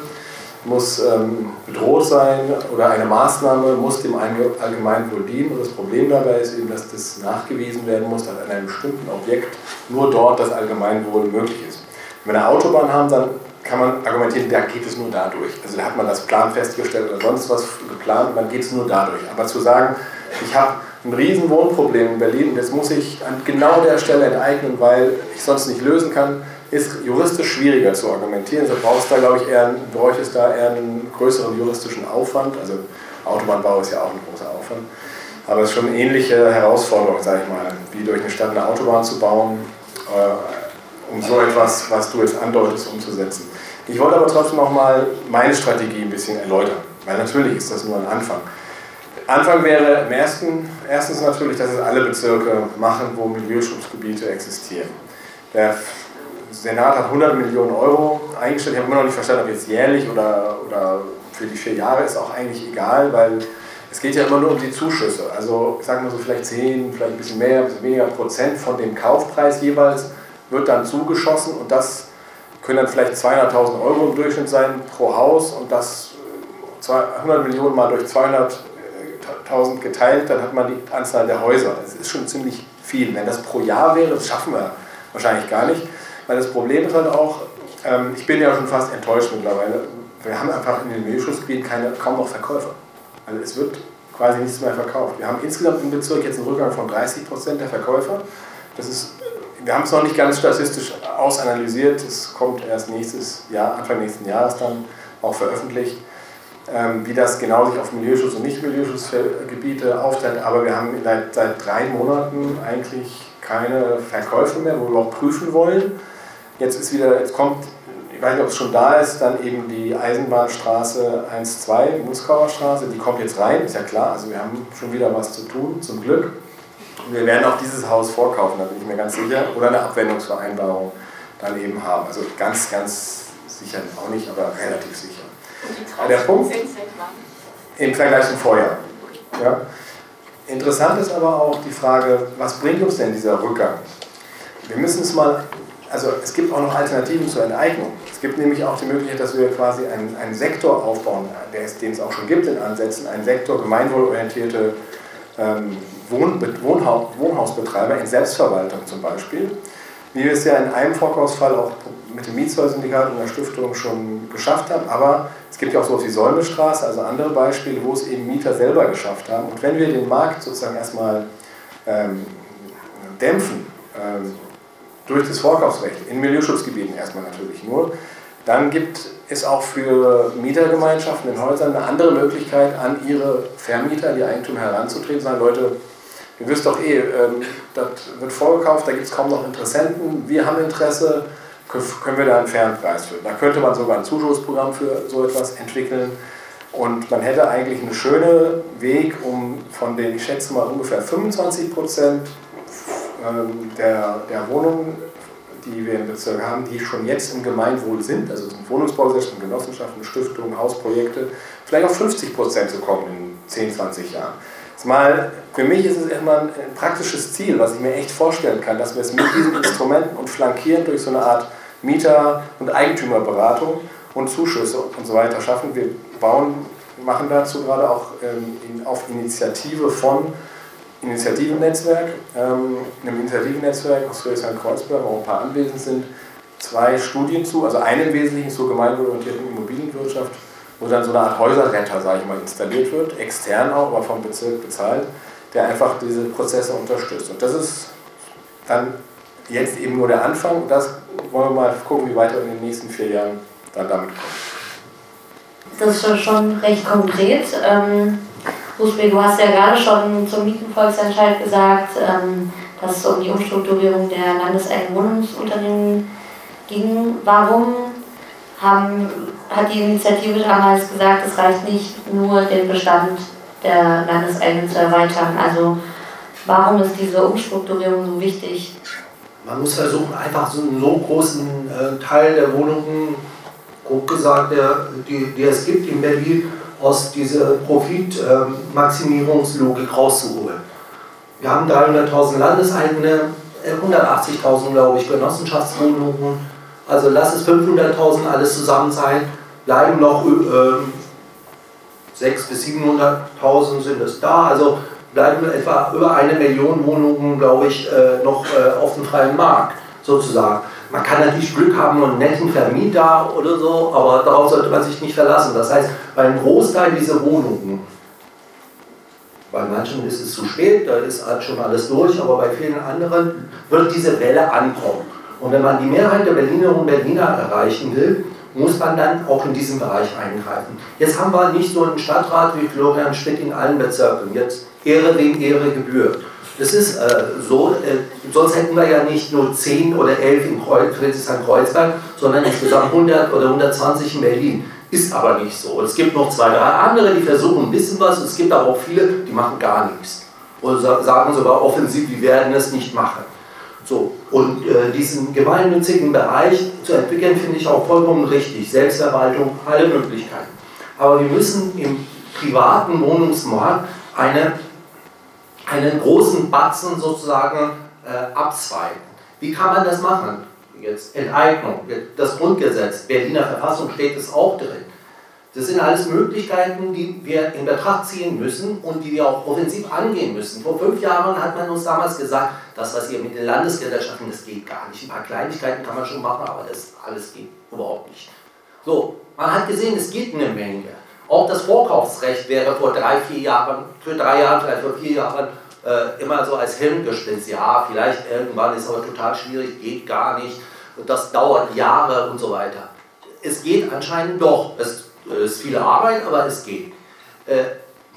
muss ähm, bedroht sein oder eine Maßnahme muss dem Allgemeinwohl dienen. Und das Problem dabei ist eben, dass das nachgewiesen werden muss, dass an einem bestimmten Objekt nur dort das Allgemeinwohl möglich ist. Wenn wir eine Autobahn haben, dann kann man argumentieren, da geht es nur dadurch. Also da hat man das Plan festgestellt oder sonst was geplant, dann geht es nur dadurch. Aber zu sagen, ich habe ein riesen Wohnproblem in Berlin und jetzt muss ich an genau der Stelle enteignen, weil ich sonst nicht lösen kann, ist juristisch schwieriger zu argumentieren. Also brauchst da, glaube ich, eher, bräuchtest da eher einen größeren juristischen Aufwand. Also Autobahnbau ist ja auch ein großer Aufwand. Aber es ist schon eine ähnliche Herausforderung, sage ich mal, wie durch eine Stadt eine Autobahn zu bauen, äh, um so etwas, was du jetzt andeutest, umzusetzen. Ich wollte aber trotzdem auch mal meine Strategie ein bisschen erläutern, weil natürlich ist das nur ein Anfang. Anfang wäre im ersten, erstens natürlich, dass es alle Bezirke machen, wo Milieuschutzgebiete existieren. Der Senat hat 100 Millionen Euro eingestellt. Ich habe immer noch nicht verstanden, ob jetzt jährlich oder, oder für die vier Jahre ist auch eigentlich egal, weil es geht ja immer nur um die Zuschüsse. Also ich sage mal so vielleicht 10, vielleicht ein bisschen mehr, ein bisschen weniger Prozent von dem Kaufpreis jeweils wird dann zugeschossen und das können dann vielleicht 200.000 Euro im Durchschnitt sein pro Haus und das 100 Millionen mal durch 200.000 geteilt, dann hat man die Anzahl der Häuser. Das ist schon ziemlich viel. Wenn das pro Jahr wäre, das schaffen wir wahrscheinlich gar nicht. Weil das Problem ist halt auch, ähm, ich bin ja schon fast enttäuscht mittlerweile, wir haben einfach in den Milchschutzgebieten keine, kaum noch Verkäufer. Also es wird quasi nichts mehr verkauft. Wir haben insgesamt im Bezirk jetzt einen Rückgang von 30 Prozent der Verkäufer. Das ist, wir haben es noch nicht ganz statistisch ausanalysiert. Es kommt erst nächstes Jahr, Anfang nächsten Jahres dann auch veröffentlicht, wie das genau sich auf Milieuschutz- und Nicht-Milieuschutzgebiete aufteilt. Aber wir haben seit, seit drei Monaten eigentlich keine Verkäufe mehr, wo wir auch prüfen wollen. Jetzt ist wieder, jetzt kommt, ich weiß nicht, ob es schon da ist, dann eben die Eisenbahnstraße 1-2, Muskauer Straße, die kommt jetzt rein, ist ja klar, also wir haben schon wieder was zu tun, zum Glück. Und wir werden auch dieses Haus vorkaufen, da bin ich mir ganz sicher, oder eine Abwendungsvereinbarung dann eben haben. Also ganz, ganz sicher auch nicht, aber relativ sicher. Der Punkt im Vergleich zum Vorjahr. Ja. Interessant ist aber auch die Frage, was bringt uns denn dieser Rückgang? Wir müssen es mal also es gibt auch noch Alternativen zur Enteignung. Es gibt nämlich auch die Möglichkeit, dass wir quasi einen, einen Sektor aufbauen, den es auch schon gibt in Ansätzen, einen Sektor gemeinwohlorientierte ähm, Wohn Wohnhausbetreiber in Selbstverwaltung zum Beispiel, wie wir es ja in einem Vorkaufsfall auch mit dem Mietzollsyndikat und der Stiftung schon geschafft haben, aber es gibt ja auch sowas wie Säumestraße, also andere Beispiele, wo es eben Mieter selber geschafft haben. Und wenn wir den Markt sozusagen erstmal ähm, dämpfen, ähm, durch das Vorkaufsrecht, in Milieuschutzgebieten erstmal natürlich nur, dann gibt es auch für Mietergemeinschaften in Häusern eine andere Möglichkeit, an ihre Vermieter, die Eigentümer heranzutreten, sagen, Leute, ihr wisst doch eh, ähm, das wird vorgekauft, da gibt es kaum noch Interessenten, wir haben Interesse, können wir da einen fairen Preis für. Da könnte man sogar ein Zuschussprogramm für so etwas entwickeln. Und man hätte eigentlich einen schönen Weg, um von den, ich schätze mal, ungefähr 25 Prozent ähm, der, der Wohnungen, die wir im Bezirk haben, die schon jetzt im Gemeinwohl sind, also sind Wohnungsbaugesellschaften, Genossenschaften, Stiftungen, Hausprojekte, vielleicht auf 50 Prozent zu kommen in 10, 20 Jahren. Mal, für mich ist es immer ein, praktisches Ziel, was ich mir echt vorstellen kann, dass wir es mit diesen Instrumenten und flankieren durch so eine Art Mieter- und Eigentümerberatung und Zuschüsse und so weiter schaffen. Wir bauen, machen dazu gerade auch ähm, auf Initiative von Initiativennetzwerk, ähm, einem Initiativennetzwerk aus Friedrichshain-Kreuzberg, wo ein paar anwesend sind, zwei Studien zu, also eine im Wesentlichen zur gemeinwohlorientierten Immobilienwirtschaft, wo dann so eine Art Häuserretter, sage ich mal, installiert wird, extern auch, aber vom Bezirk bezahlt, der einfach diese Prozesse unterstützt. Und das ist dann jetzt eben nur der Anfang. Das wollen wir mal gucken, wie weiter in den nächsten vier Jahren dann damit kommt.
Das ist schon recht konkret. Ähm du hast ja gerade schon zum Mietenvolksentscheid gesagt, ähm, dass es um die Umstrukturierung der landeseigenen Wohnungsunternehmen ging. Warum haben, hat die Initiative damals gesagt, es reicht nicht nur den Bestand der Landeseigenen zu erweitern? Also warum ist diese Umstrukturierung so wichtig?
Man muss versuchen, einfach so einen so großen äh, Teil der Wohnungen, grob gesagt, der, die, die es gibt in Berlin, aus dieser Profitmaximierungslogik rauszuholen. Wir haben 300.000 Landeseigene, 180.000 glaube ich Genossenschaftswohnungen, also lass es 500.000 alles zusammen sein, bleiben noch äh, 600.000 bis 700.000 sind es da, also bleiben etwa über eine Million Wohnungen, glaube ich, äh, noch äh, auf dem freien Markt sozusagen. Man kann natürlich Glück haben und einen netten Vermieter oder so, aber darauf sollte man sich nicht verlassen. Das heißt, bei einem Großteil dieser Wohnungen, bei manchen ist es zu spät, da ist halt schon alles durch, aber bei vielen anderen wird diese Welle ankommen. Und wenn man die Mehrheit der Berlinerinnen und Berliner erreichen will, muss man dann auch in diesem Bereich eingreifen. Jetzt haben wir nicht so einen Stadtrat wie Florian Schmidt in allen Bezirken. Jetzt Ehre wem Ehre gebührt. Das ist äh, so, äh, sonst hätten wir ja nicht nur 10 oder 11 in Friedrichshain-Kreuzberg, sondern insgesamt 100 oder 120 in Berlin. Ist aber nicht so. Es gibt noch zwei, drei andere, die versuchen ein bisschen was. Es gibt aber auch viele, die machen gar nichts. Oder sagen sogar offensiv, die werden es nicht machen. So, und äh, diesen gemeinnützigen Bereich zu entwickeln, finde ich auch vollkommen richtig. Selbstverwaltung, alle Möglichkeiten. Aber wir müssen im privaten Wohnungsmarkt eine einen großen Batzen sozusagen äh, abzweigen. Wie kann man das machen? Jetzt Enteignung, das Grundgesetz, Berliner Verfassung steht es auch drin. Das sind alles Möglichkeiten, die wir in Betracht ziehen müssen und die wir auch offensiv angehen müssen. Vor fünf Jahren hat man uns damals gesagt, das, was ihr mit den Landesgesellschaften, das geht gar nicht. Ein paar Kleinigkeiten kann man schon machen, aber das alles geht überhaupt nicht. So, man hat gesehen, es geht eine Menge. Auch das Vorkaufsrecht wäre vor drei, vier Jahren, für drei Jahren, vielleicht vor vier Jahren äh, immer so als Hirngespinst. Ja, vielleicht irgendwann ist aber total schwierig, geht gar nicht. Das dauert Jahre und so weiter. Es geht anscheinend doch. Es ist viel Arbeit, aber es geht. Äh,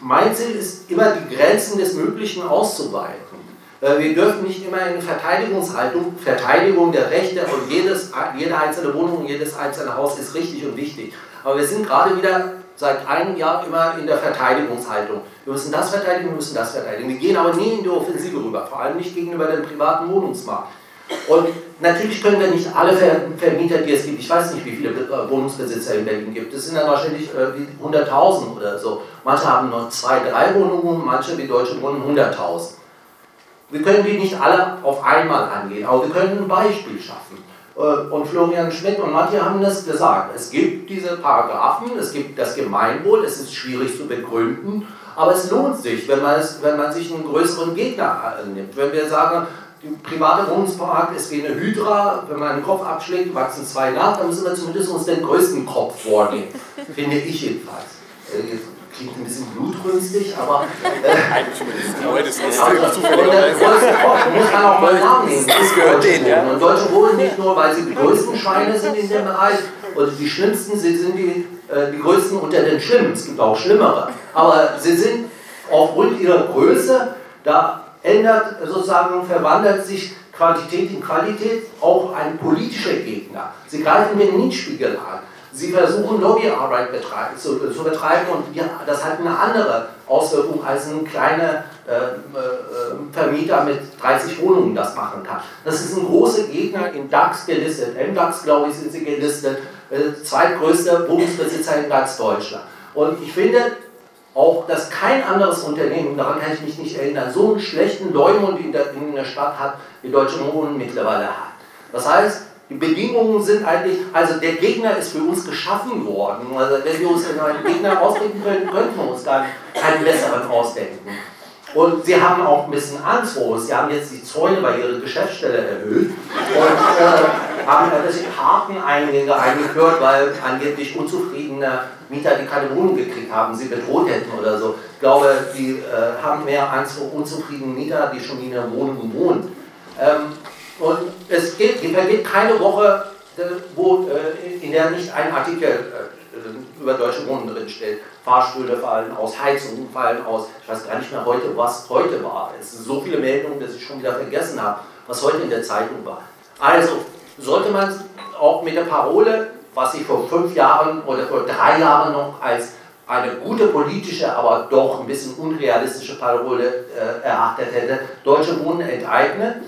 mein Ziel ist immer, die Grenzen des Möglichen auszuweiten. Äh, wir dürfen nicht immer in Verteidigungshaltung, Verteidigung der Rechte und jedes, jede einzelne Wohnung, jedes einzelne Haus ist richtig und wichtig. Aber wir sind gerade wieder seit einem Jahr immer in der Verteidigungshaltung. Wir müssen das verteidigen, wir müssen das verteidigen. Wir gehen aber nie in die Offensive rüber, vor allem nicht gegenüber dem privaten Wohnungsmarkt. Und natürlich können wir nicht alle Vermieter, die es gibt, ich weiß nicht, wie viele äh, Wohnungsbesitzer in Berlin gibt, es sind dann wahrscheinlich 100.000 äh, oder so. Manche haben noch zwei, drei Wohnungen, manche wie Deutsche Wohnen 100.000. Wir können die nicht alle auf einmal angehen, aber wir können ein Beispiel schaffen. Äh, und Florian Schmidt und Matthias haben das gesagt. Es gibt diese Paragraphen, es gibt das Gemeinwohl, es ist schwierig zu begründen, aber es lohnt sich, wenn man, es, wenn man sich einen größeren Gegner nimmt. Wenn wir sagen, die private Wohnungspark ist wie eine Hydra, wenn man einen Kopf abschlägt, wachsen zwei nach, dann müssen wir zumindest uns den größten Kopf vornehmen. Finde ich jedenfalls. Äh, klingt ein bisschen blutrünstig, aber. Äh, Eigentlich also, muss man auch mal Namen nehmen. Das gehört denen, ja. Und Deutsche Wohnen nicht nur, weil sie die größten Scheine sind in dem Bereich, oder die schlimmsten, sie sind die, äh, die größten unter den Schlimmen. Es gibt auch schlimmere. Aber sie sind aufgrund ihrer Größe, da ändert sozusagen, verwandelt sich Quantität in Qualität, auch ein politischer Gegner. Sie greifen den Mietspiegel an. Sie versuchen Lobbyarbeit zu, zu, betreiben und ja, das hat eine andere Auswirkung als ein kleiner äh, äh, Vermieter mit 30 Wohnungen das machen kann. Das ist ein großer Gegner in DAX gelistet. MDAX, glaube ich, sind sie gelistet. Äh, zweitgrößter Wohnungsbesitzer in ganz Deutschland. Und ich finde, auch, dass kein anderes Unternehmen, daran kann ich mich nicht erinnern, so einen schlechten Leumund in der, in der Stadt hat, wie Deutsche Wohnen mittlerweile hat. Das heißt, die Bedingungen sind eigentlich, also der Gegner ist für uns geschaffen worden. Also wenn wir uns einen Gegner ausdenken können, könnten wir uns gar keinen besseren ausdenken. Und sie haben auch ein bisschen Angst vor uns. Sie haben jetzt die Zäune bei ihrer Geschäftsstelle erhöht und äh, haben tatsächlich Parkeneingänge eingeführt, weil angeblich unzufriedene Mieter, die keine Wohnung gekriegt haben, sie bedroht hätten oder so. Ich glaube, die äh, haben mehr Angst vor unzufriedenen Mietern, die schon in der Wohnung wohnen. Ähm, und es geht, vergeht keine Woche, äh, wo, äh, in der nicht ein Artikel äh, über deutsche Wohnen drinsteht. Fahrstühle fallen aus, Heizungen fallen aus. Ich weiß gar nicht mehr heute, was heute war. Es sind so viele Meldungen, dass ich schon wieder vergessen habe, was heute in der Zeitung war. Also sollte man auch mit der Parole, was ich vor fünf Jahren oder vor drei Jahren noch als eine gute politische, aber doch ein bisschen unrealistische Parole äh, erachtet hätte, Deutsche Wohnen enteignen,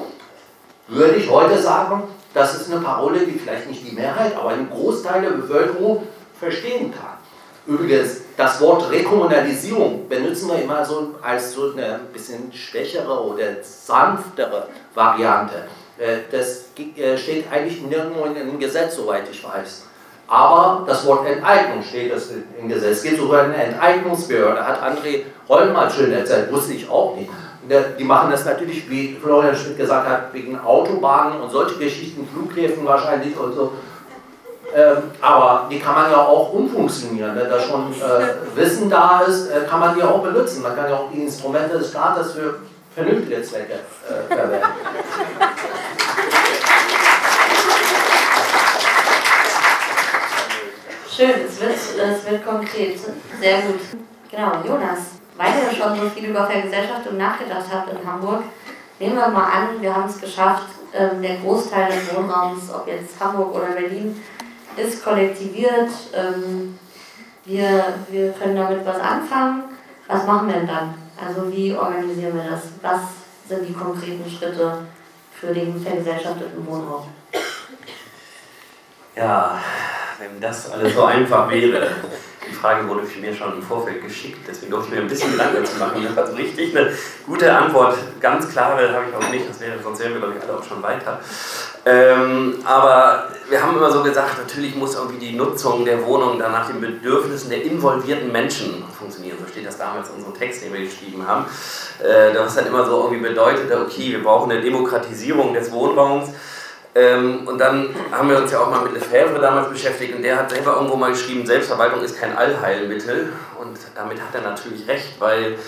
würde ich heute sagen, das ist eine Parole, die vielleicht nicht die Mehrheit, aber einen Großteil der Bevölkerung verstehen kann. Übrigens, das Wort Rekommunalisierung benutzen wir immer so als so eine bisschen schwächere oder sanftere Variante. Äh, das äh, steht eigentlich nirgendwo in einem Gesetz, soweit ich weiß. Aber das Wort Enteignung steht das im Gesetz. Es gibt sogar eine Enteignungsbehörde, hat André Holm mal schön erzählt, wusste ich auch nicht. Die machen das natürlich, wie Florian Schmidt gesagt hat, wegen Autobahnen und solche Geschichten, Flughäfen wahrscheinlich und so. Ähm, aber die kann man ja auch umfunktionieren. Wenn da schon äh, Wissen da ist, kann man die auch benutzen. Man kann ja auch die Instrumente des Staates für vernünftige Zwecke äh, verwenden.
Schön, es wird, es wird konkret. Sehr gut. Genau, Jonas, weil ihr schon so viel über Vergesellschaftung nachgedacht habt in Hamburg, nehmen wir mal an, wir haben es geschafft, ähm, der Großteil des Wohnraums, ob jetzt Hamburg oder Berlin, ist kollektiviert. Ähm, wir, wir können damit was anfangen. Was machen wir denn dann? Also wie organisieren wir das? Was sind die konkreten Schritte für den vergesellschafteten Wohnraum?
Ja, wenn das alles so einfach wäre. Die Frage wurde für mir schon im Vorfeld geschickt, deswegen durfte ich mir ein bisschen Gedanken zu machen. Also richtig eine gute Antwort, ganz klare habe ich auch nicht, das wäre, sonst wären wir, glaube ich, alle auch schon weiter. Ähm, aber wir haben immer so gesagt, natürlich muss irgendwie die Nutzung der Wohnung dann nach den Bedürfnissen der involvierten Menschen funktionieren. So steht das damals in unserem Text, den wir geschrieben haben. Äh, das dann immer so irgendwie bedeutet, okay, wir brauchen eine Demokratisierung des Wohnraums. Ähm, und dann haben wir uns ja auch mal mit Lefebvre damals beschäftigt und der hat selber irgendwo mal geschrieben, Selbstverwaltung ist kein Allheilmittel. Und damit hat er natürlich recht, weil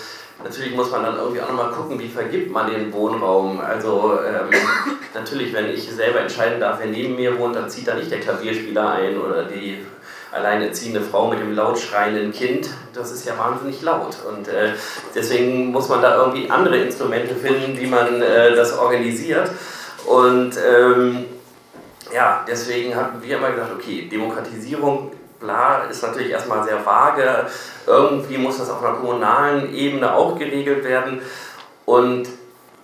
natürlich muss man dann irgendwie auch nochmal gucken, wie vergibt man den Wohnraum. Also ähm, natürlich, wenn ich selber entscheiden darf, wer neben mir wohnt, dann zieht da nicht der Klavierspieler ein oder die alleinerziehende Frau mit dem laut schreienden Kind. Das ist ja wahnsinnig laut. Und äh, deswegen muss man da irgendwie andere Instrumente finden, wie man äh, das organisiert. Und ähm, ja, deswegen haben wir immer gesagt, okay, Demokratisierung, bla, ist natürlich erstmal sehr vage. Irgendwie muss das auf einer kommunalen Ebene auch geregelt werden. Und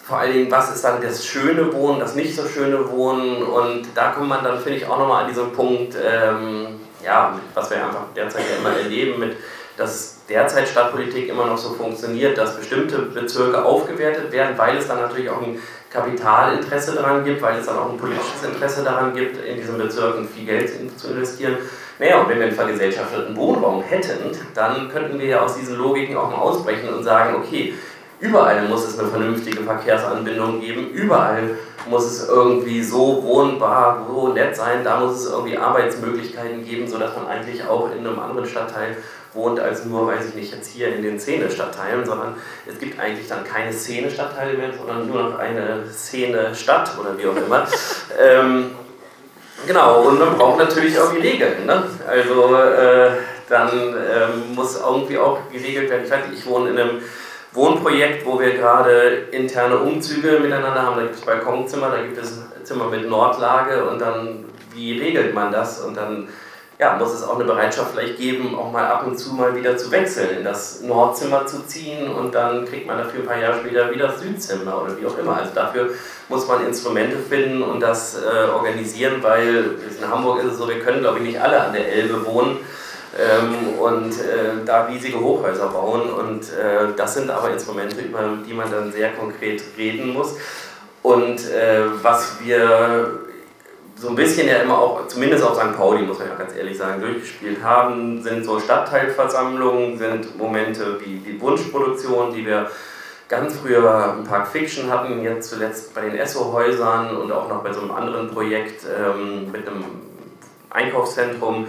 vor allen Dingen, was ist dann das schöne Wohnen, das nicht so schöne Wohnen? Und da kommt man dann, finde ich, auch nochmal an diesem Punkt, ähm, ja, was wir einfach derzeit ja immer erleben mit dass derzeit Stadtpolitik immer noch so funktioniert, dass bestimmte Bezirke aufgewertet werden, weil es dann natürlich auch ein Kapitalinteresse daran gibt, weil es dann auch ein politisches Interesse daran gibt, in diesen Bezirken viel Geld zu investieren. Naja, und wenn wir einen vergesellschafteten Wohnraum hätten, dann könnten wir ja aus diesen Logiken auch mal ausbrechen und sagen, okay, überall muss es eine vernünftige Verkehrsanbindung geben, überall muss es irgendwie so wohnbar, so nett sein, da muss es irgendwie Arbeitsmöglichkeiten geben, sodass man eigentlich auch in einem anderen Stadtteil wohnt als nur, weiß ich nicht, jetzt hier in den Szene-Stadtteilen, sondern es gibt eigentlich dann keine Szene-Stadtteile mehr, sondern nur noch eine Szene-Stadt oder wie auch immer. ähm, genau, und man braucht natürlich auch die Regeln. Ne? Also äh, dann ähm, muss irgendwie auch geregelt werden. Ich weiß ich wohne in einem Wohnprojekt, wo wir gerade interne Umzüge miteinander haben. Da gibt es Balkonzimmer, da gibt es Zimmer mit Nordlage und dann, wie regelt man das? Und dann ja, muss es auch eine Bereitschaft vielleicht geben, auch mal ab und zu mal wieder zu wechseln, in das Nordzimmer zu ziehen und dann kriegt man dafür ein paar Jahre später wieder das Südzimmer oder wie auch immer. Also dafür muss man Instrumente finden und das äh, organisieren, weil in Hamburg ist es so, wir können glaube ich nicht alle an der Elbe wohnen ähm, und äh, da riesige Hochhäuser bauen und äh, das sind aber Instrumente, über die man dann sehr konkret reden muss. Und äh, was wir so ein bisschen ja immer auch, zumindest auf St. Pauli, muss man ja ganz ehrlich sagen, durchgespielt haben, sind so Stadtteilversammlungen, sind Momente wie die Wunschproduktion, die wir ganz früher im Park Fiction hatten, jetzt zuletzt bei den Esso-Häusern und auch noch bei so einem anderen Projekt ähm, mit einem Einkaufszentrum,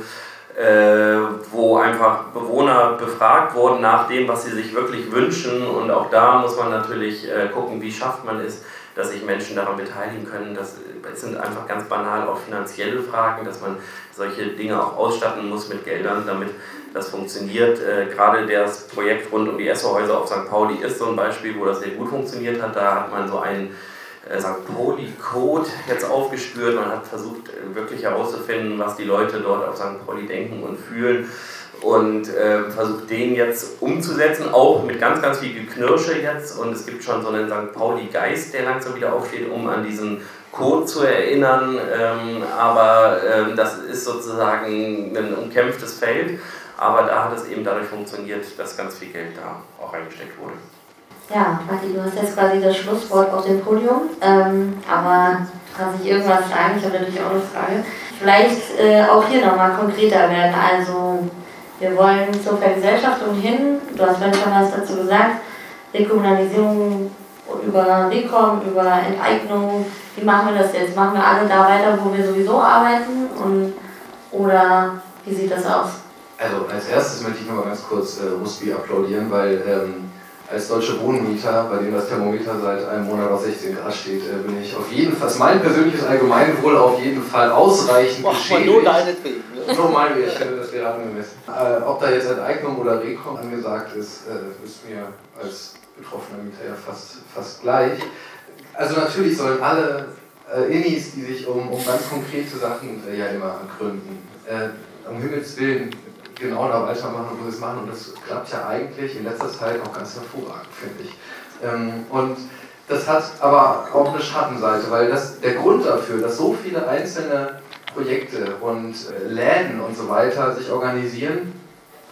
äh, wo einfach Bewohner befragt wurden nach dem, was sie sich wirklich wünschen. Und auch da muss man natürlich äh, gucken, wie schafft man es, dass sich Menschen daran beteiligen können. Das, sind einfach ganz banal auch finanzielle Fragen, dass man solche Dinge auch ausstatten muss mit Geldern, damit das funktioniert. Äh, gerade das Projekt rund um die Esserhäuser auf St. Pauli ist so ein Beispiel, wo das sehr gut funktioniert hat. Da hat man so einen äh, St. Pauli-Code jetzt aufgespürt. Man hat versucht, äh, wirklich herauszufinden, was die Leute dort auf St. Pauli denken und fühlen und äh, versucht den jetzt umzusetzen, auch mit ganz, ganz viel Geknirsche jetzt. Und es gibt schon so einen St. Pauli-Geist, der langsam wieder aufsteht, um an diesen Code zu erinnern. Ähm, aber ähm, das ist sozusagen ein umkämpftes Feld. Aber da hat es eben dadurch funktioniert, dass ganz viel Geld da auch reingesteckt wurde.
Ja, Matti, du hast jetzt quasi das Schlusswort auf dem Podium. Ähm, aber kann sich irgendwas sagen? Ich habe natürlich auch eine Frage. Vielleicht äh, auch hier nochmal konkreter werden. Also wir wollen zur Vergesellschaftung hin, du hast vorhin schon was dazu gesagt, Rekommunalisierung über Rekom, über Enteignung. Wie machen wir das jetzt? Machen wir alle da weiter, wo wir sowieso arbeiten? Und, oder wie sieht das aus?
Also als erstes möchte ich noch mal ganz kurz äh, Rusby applaudieren, weil ähm, als deutsche Wohnmieter, bei dem das Thermometer seit einem Monat auf 16 Grad steht, äh, bin ich auf jeden Fall, mein persönliches Allgemeinwohl auf jeden Fall ausreichend geschädigt. Nur deinetwegen. Ne? Nur mal, ich das wäre angemessen. Äh, ob da jetzt Enteignung oder Rekom angesagt ist, äh, ist mir als betroffener Mieter ja fast, fast gleich. Also natürlich sollen alle äh, Innis, die sich um, um ganz konkrete Sachen äh, ja immer gründen, äh, um Himmels Willen genau da weitermachen, wo sie es machen. Und das klappt ja eigentlich in letzter Zeit auch ganz hervorragend, finde ich. Ähm, und das hat aber auch eine Schattenseite, weil das, der Grund dafür, dass so viele einzelne Projekte und äh, Läden und so weiter sich organisieren,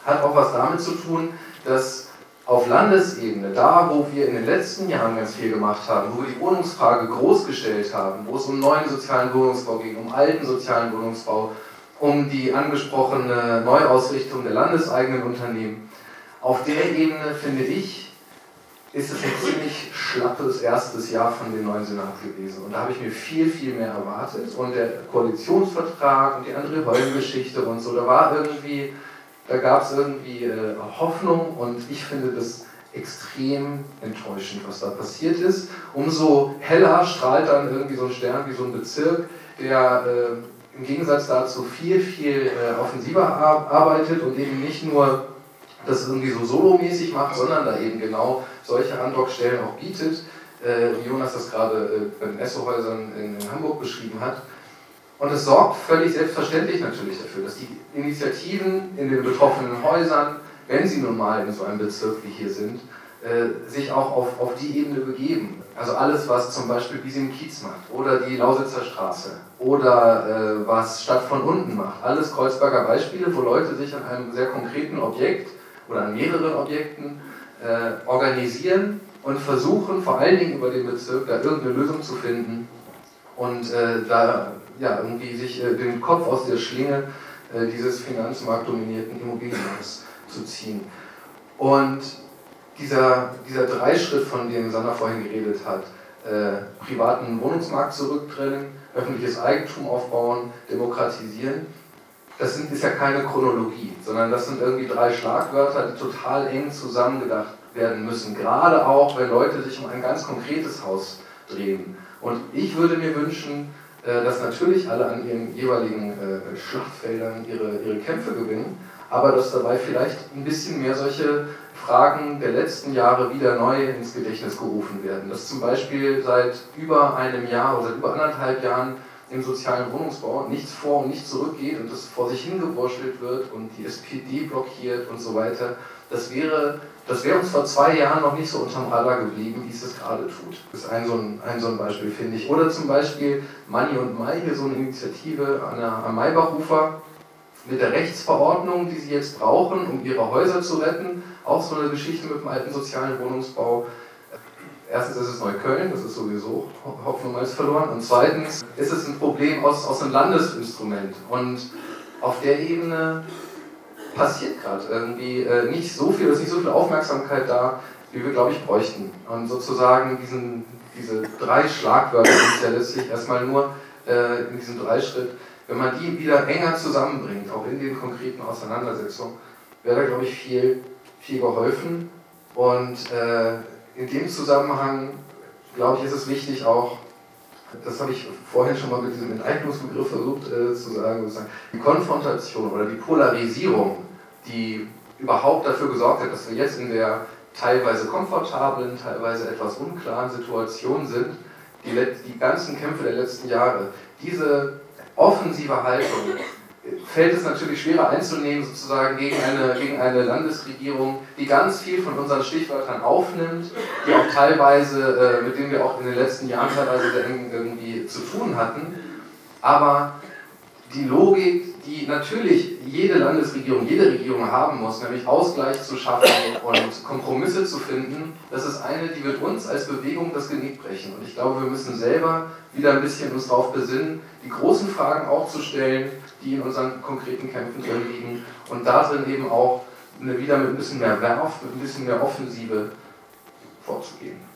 hat auch was damit zu tun, dass auf Landesebene, da wo wir in den letzten Jahren ganz viel gemacht haben, wo wir die Wohnungsfrage groß gestellt haben, wo es um neuen sozialen Wohnungsbau ging, um alten sozialen Wohnungsbau, um die angesprochene Neuausrichtung der landeseigenen Unternehmen. Auf der Ebene finde ich, ist es ein ziemlich schlappes erstes Jahr von dem neuen Senat gewesen. Und da habe ich mir viel, viel mehr erwartet. Und der Koalitionsvertrag und die andere Heulengeschichte und so, da war irgendwie, da gab es irgendwie äh, Hoffnung und ich finde das extrem enttäuschend, was da passiert ist. Umso heller strahlt dann irgendwie so ein Stern wie so ein Bezirk, der äh, im Gegensatz dazu viel, viel äh, offensiver arbeitet und eben nicht nur das irgendwie so solomäßig macht, sondern da eben genau solche Andockstellen auch bietet, äh, wie Jonas das gerade äh, bei den Essohäusern in, Hamburg beschrieben hat. Und es sorgt völlig selbstverständlich natürlich dafür, dass die Initiativen in den betroffenen Häusern, wenn sie nun mal in so einem Bezirk wie hier sind, äh, sich auch auf, auf die Ebene begeben. Also alles, was zum Beispiel Bisim Kiez macht oder die Lausitzer Straße oder äh, was Stadt von unten macht. Alles Kreuzberger Beispiele, wo Leute sich an einem sehr konkreten Objekt oder an mehreren Objekten äh, organisieren und versuchen vor allen Dingen über den Bezirk da irgendeine Lösung zu finden und äh, da ja, irgendwie sich äh, den Kopf aus der Schlinge äh, dieses finanzmarktdominierten Immobilienmarkts zu ziehen. Und dieser, dieser Dreischritt, von dem Sander vorhin geredet hat, äh, privaten Wohnungsmarkt zurücktrennen, öffentliches Eigentum aufbauen, demokratisieren, das ist ja keine Chronologie, sondern das sind irgendwie drei Schlagwörter, die total eng zusammengedacht werden müssen. Gerade auch, wenn Leute sich um ein ganz konkretes Haus drehen. Und ich würde mir wünschen, äh, dass natürlich alle an ihren jeweiligen äh, Schlachtfeldern ihre, ihre Kämpfe gewinnen, aber dass dabei vielleicht ein bisschen mehr solche Fragen der letzten Jahre wieder neu ins Gedächtnis gerufen werden. Dass zum Beispiel seit über einem Jahr oder seit über anderthalb Jahren im sozialen Wohnungsbau nichts vor und nichts zurückgeht und das vor sich hingewurschtelt wird und die SPD blockiert und so weiter. Das wäre, das wäre uns vor zwei Jahren noch nicht so unterm Radar geblieben, wie es das gerade tut. Das ist ein so ein, ein, so ein Beispiel, finde ich. Oder zum Beispiel Money und Mai, hier so eine Initiative an der, am Maybachufer mit der Rechtsverordnung, die sie jetzt brauchen, um ihre Häuser zu retten. Auch so eine Geschichte mit dem alten sozialen Wohnungsbau. Erstens ist es Neukölln, das ist sowieso Hopfen und Malz verloren. Und zweitens ist es ein Problem aus, aus einem Landesinstrument. Und auf der Ebene passiert gerade irgendwie äh, nicht so viel, es ist nicht so viel Aufmerksamkeit da, wie wir, glaube ich, bräuchten. Und sozusagen diesen, diese drei Schlagwörter sind ja letztlich erstmal nur äh, in diesem Dreischritt, wenn man die wieder enger zusammenbringt, auch in den konkreten Auseinandersetzungen, wäre da, glaube ich, viel, viel geholfen. Und äh, in dem Zusammenhang, glaube ich, ist es wichtig auch, das habe ich vorhin schon mal mit diesem Enteignungsbegriff versucht äh, zu sagen, die Konfrontation oder die Polarisierung, die überhaupt dafür gesorgt hat, dass wir jetzt in der teilweise komfortablen, teilweise etwas unklaren Situation sind, die, die ganzen Kämpfe der letzten Jahre, diese offensive Haltung fällt es natürlich schwerer einzunehmen, sozusagen gegen eine, gegen eine Landesregierung, die ganz viel von unseren Stichwörtern aufnimmt, die auch teilweise, äh, mit denen wir auch in den letzten Jahren teilweise irgendwie zu tun hatten. Aber die Logik, die natürlich jede Landesregierung, jede Regierung haben muss, nämlich Ausgleich zu schaffen und Kompromisse zu finden, das ist eine, die wird uns als Bewegung das Genick brechen. Und ich glaube, wir müssen selber wieder ein bisschen uns darauf besinnen, die großen Fragen auch zu stellen, die in unseren konkreten Kämpfen drin liegen und darin eben auch eine, wieder mit ein bisschen mehr Werf, mit ein bisschen mehr Offensive vorzugehen.